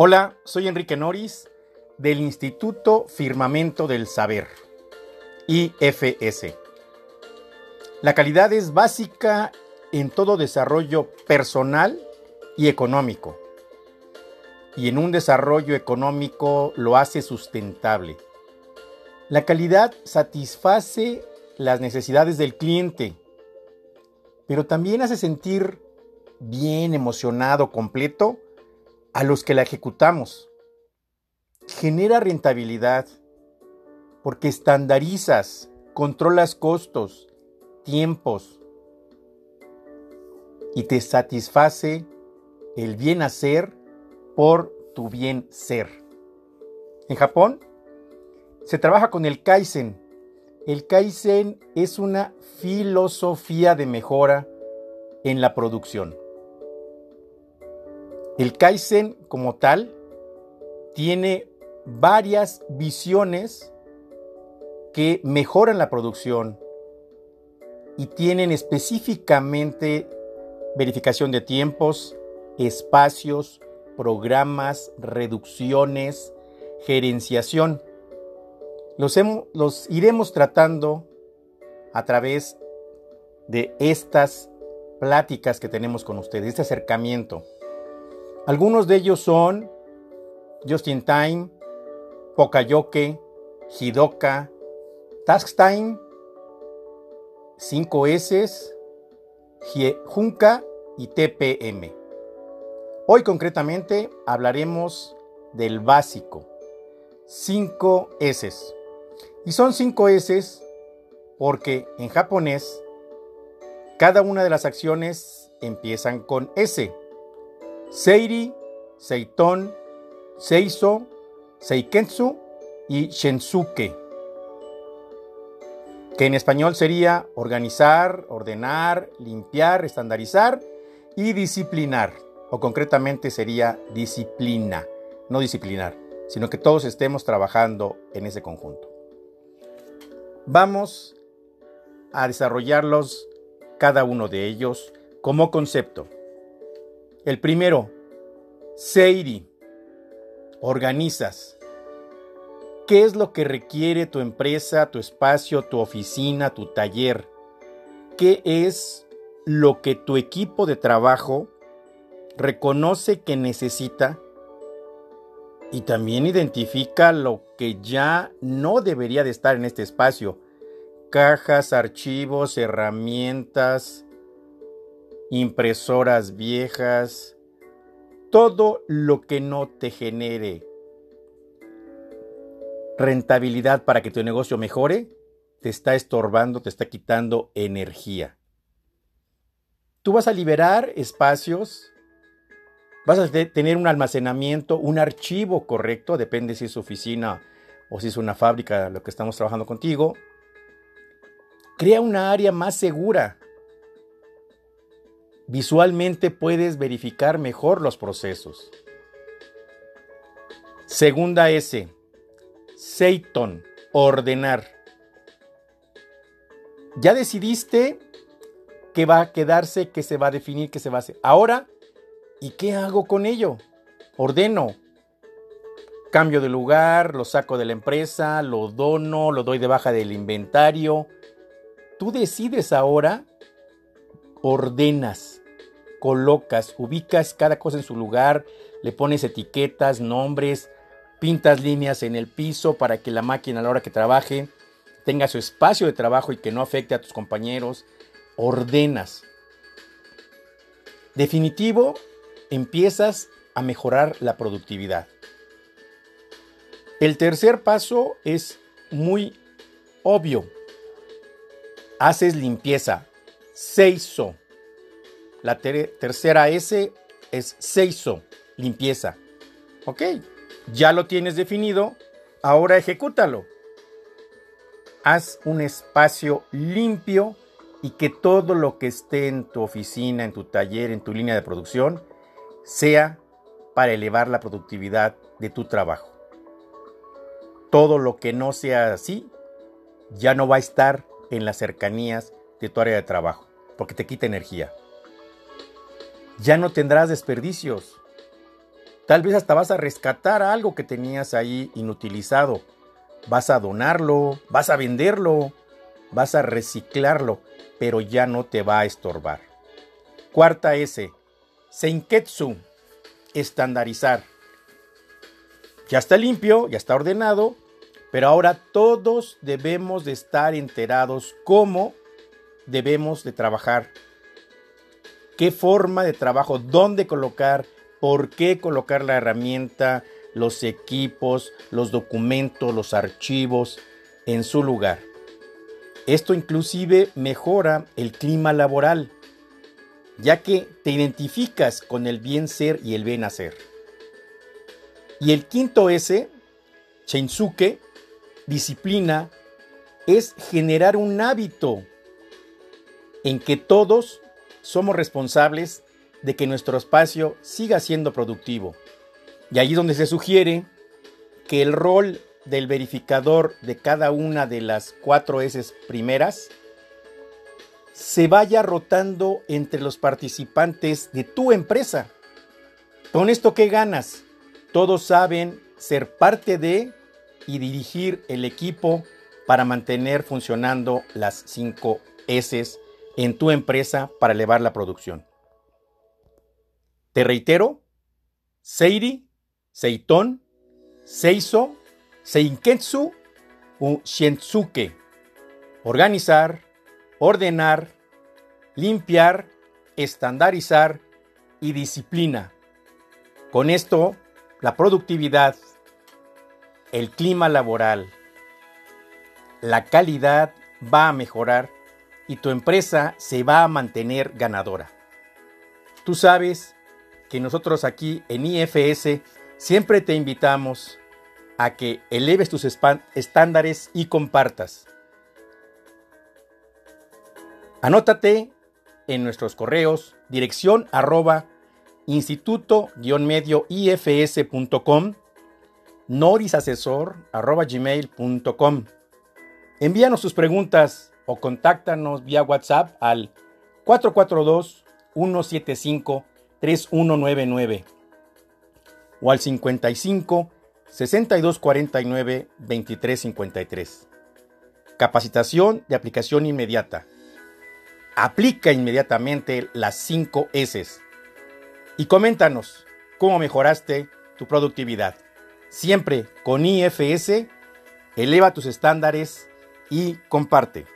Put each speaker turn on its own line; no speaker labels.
Hola, soy Enrique Noris del Instituto Firmamento del Saber, IFS. La calidad es básica en todo desarrollo personal y económico. Y en un desarrollo económico lo hace sustentable. La calidad satisface las necesidades del cliente, pero también hace sentir bien, emocionado, completo a los que la ejecutamos. Genera rentabilidad porque estandarizas, controlas costos, tiempos y te satisface el bien hacer por tu bien ser. En Japón se trabaja con el Kaizen. El Kaizen es una filosofía de mejora en la producción. El Kaizen como tal tiene varias visiones que mejoran la producción y tienen específicamente verificación de tiempos, espacios, programas, reducciones, gerenciación. Los, iremos tratando a través de estas pláticas que tenemos con ustedes, este acercamiento. Algunos de ellos son Justin Time, Pokayoke, Hidoka, Task Time, 5S, Junka y TPM. Hoy concretamente hablaremos del básico, 5 S. Y son 5 S porque en japonés cada una de las acciones empiezan con S. Seiri, Seiton, Seiso, Seiketsu y Shensuke, que en español sería organizar, ordenar, limpiar, estandarizar y disciplinar, o concretamente sería disciplina, no disciplinar, sino que todos estemos trabajando en ese conjunto. Vamos a desarrollarlos cada uno de ellos como concepto. El primero, Seiri. Organizas. ¿Qué es lo que requiere tu empresa, tu espacio, tu oficina, tu taller? ¿Qué es lo que tu equipo de trabajo reconoce que necesita? Y también identifica lo que ya no debería de estar en este espacio. Cajas, archivos, herramientas, impresoras viejas, todo lo que no te genere rentabilidad para que tu negocio mejore, te está estorbando, te está quitando energía. Tú vas a liberar espacios, vas a tener un almacenamiento, un archivo correcto, depende si es oficina o si es una fábrica lo que estamos trabajando contigo. Crea una área más segura Visualmente puedes verificar mejor los procesos. Segunda S. Seiton. Ordenar. Ya decidiste qué va a quedarse, qué se va a definir, qué se va a hacer. Ahora, ¿y qué hago con ello? Ordeno. Cambio de lugar, lo saco de la empresa, lo dono, lo doy de baja del inventario. Tú decides ahora, ordenas colocas, ubicas cada cosa en su lugar, le pones etiquetas, nombres, pintas líneas en el piso para que la máquina a la hora que trabaje tenga su espacio de trabajo y que no afecte a tus compañeros, ordenas. Definitivo, empiezas a mejorar la productividad. El tercer paso es muy obvio. Haces limpieza. Seiso. La tercera S es Seiso, limpieza. Ok, ya lo tienes definido, ahora ejecútalo. Haz un espacio limpio y que todo lo que esté en tu oficina, en tu taller, en tu línea de producción, sea para elevar la productividad de tu trabajo. Todo lo que no sea así ya no va a estar en las cercanías de tu área de trabajo, porque te quita energía ya no tendrás desperdicios. Tal vez hasta vas a rescatar algo que tenías ahí inutilizado. Vas a donarlo, vas a venderlo, vas a reciclarlo, pero ya no te va a estorbar. Cuarta S. Senketsu. Estandarizar. Ya está limpio, ya está ordenado, pero ahora todos debemos de estar enterados cómo debemos de trabajar. Qué forma de trabajo, dónde colocar, por qué colocar la herramienta, los equipos, los documentos, los archivos en su lugar. Esto inclusive mejora el clima laboral, ya que te identificas con el bien ser y el bien hacer. Y el quinto S, Shinsuke, disciplina, es generar un hábito en que todos somos responsables de que nuestro espacio siga siendo productivo. Y allí donde se sugiere que el rol del verificador de cada una de las cuatro S primeras se vaya rotando entre los participantes de tu empresa. ¿Con esto qué ganas? Todos saben ser parte de y dirigir el equipo para mantener funcionando las cinco S en tu empresa para elevar la producción. Te reitero, Seiri, Seiton, Seiso, Seinketsu u Shiensuke. Organizar, ordenar, limpiar, estandarizar y disciplina. Con esto, la productividad, el clima laboral, la calidad va a mejorar y tu empresa se va a mantener ganadora. Tú sabes que nosotros aquí en IFS siempre te invitamos a que eleves tus estándares y compartas. Anótate en nuestros correos dirección arroba instituto-medio ifs.com norisasesor arroba gmail.com Envíanos tus preguntas o contáctanos vía WhatsApp al 442-175-3199 o al 55 6249 2353. Capacitación de aplicación inmediata. Aplica inmediatamente las 5 S. Y coméntanos cómo mejoraste tu productividad. Siempre con IFS, eleva tus estándares y comparte.